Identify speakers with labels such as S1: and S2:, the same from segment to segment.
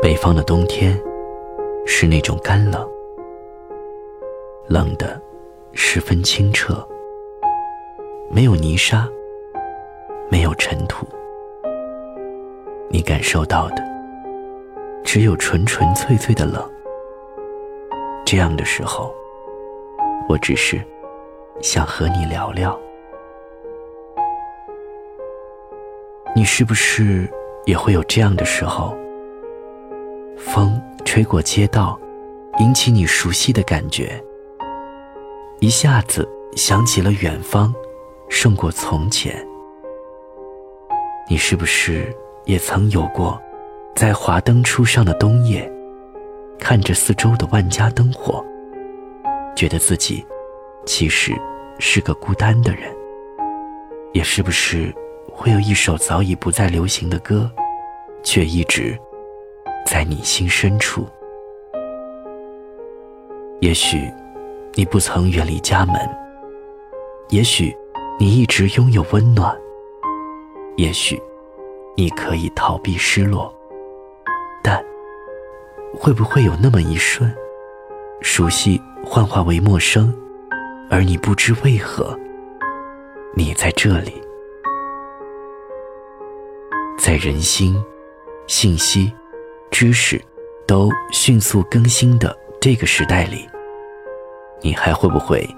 S1: 北方的冬天是那种干冷，冷的十分清澈，没有泥沙，没有尘土，你感受到的只有纯纯粹粹的冷。这样的时候，我只是想和你聊聊。你是不是也会有这样的时候？风吹过街道，引起你熟悉的感觉，一下子想起了远方，胜过从前。你是不是也曾有过，在华灯初上的冬夜，看着四周的万家灯火，觉得自己其实是个孤单的人？也是不是会有一首早已不再流行的歌，却一直。在你心深处，也许你不曾远离家门，也许你一直拥有温暖，也许你可以逃避失落，但会不会有那么一瞬，熟悉幻化为陌生，而你不知为何，你在这里，在人心，信息。知识都迅速更新的这个时代里，你还会不会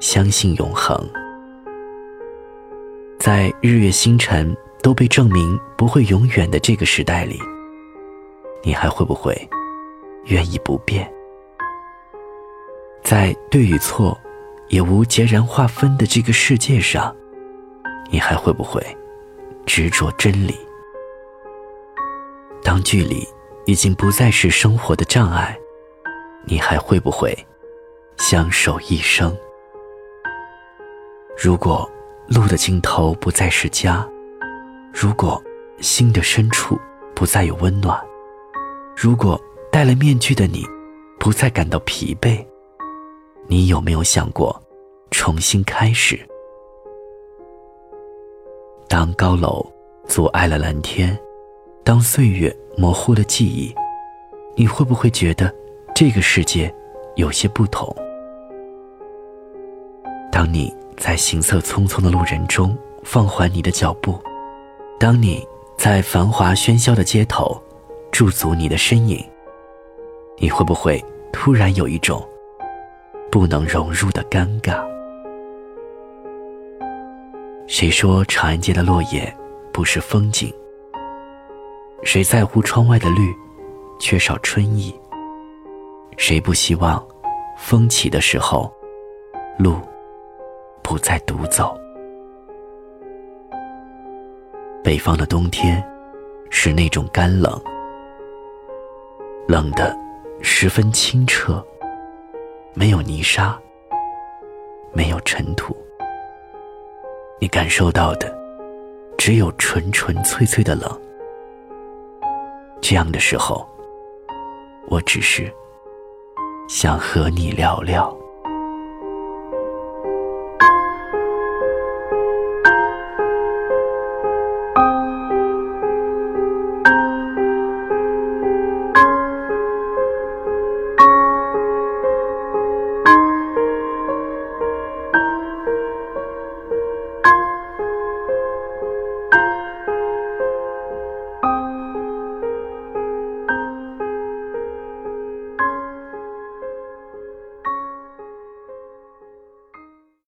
S1: 相信永恒？在日月星辰都被证明不会永远的这个时代里，你还会不会愿意不变？在对与错也无截然划分的这个世界上，你还会不会执着真理？当距离。已经不再是生活的障碍，你还会不会相守一生？如果路的尽头不再是家，如果心的深处不再有温暖，如果戴了面具的你不再感到疲惫，你有没有想过重新开始？当高楼阻碍了蓝天，当岁月。模糊了记忆，你会不会觉得这个世界有些不同？当你在行色匆匆的路人中放缓你的脚步，当你在繁华喧嚣的街头驻足你的身影，你会不会突然有一种不能融入的尴尬？谁说长安街的落叶不是风景？谁在乎窗外的绿，缺少春意？谁不希望风起的时候，路不再独走？北方的冬天是那种干冷，冷的十分清澈，没有泥沙，没有尘土，你感受到的只有纯纯粹粹的冷。这样的时候，我只是想和你聊聊。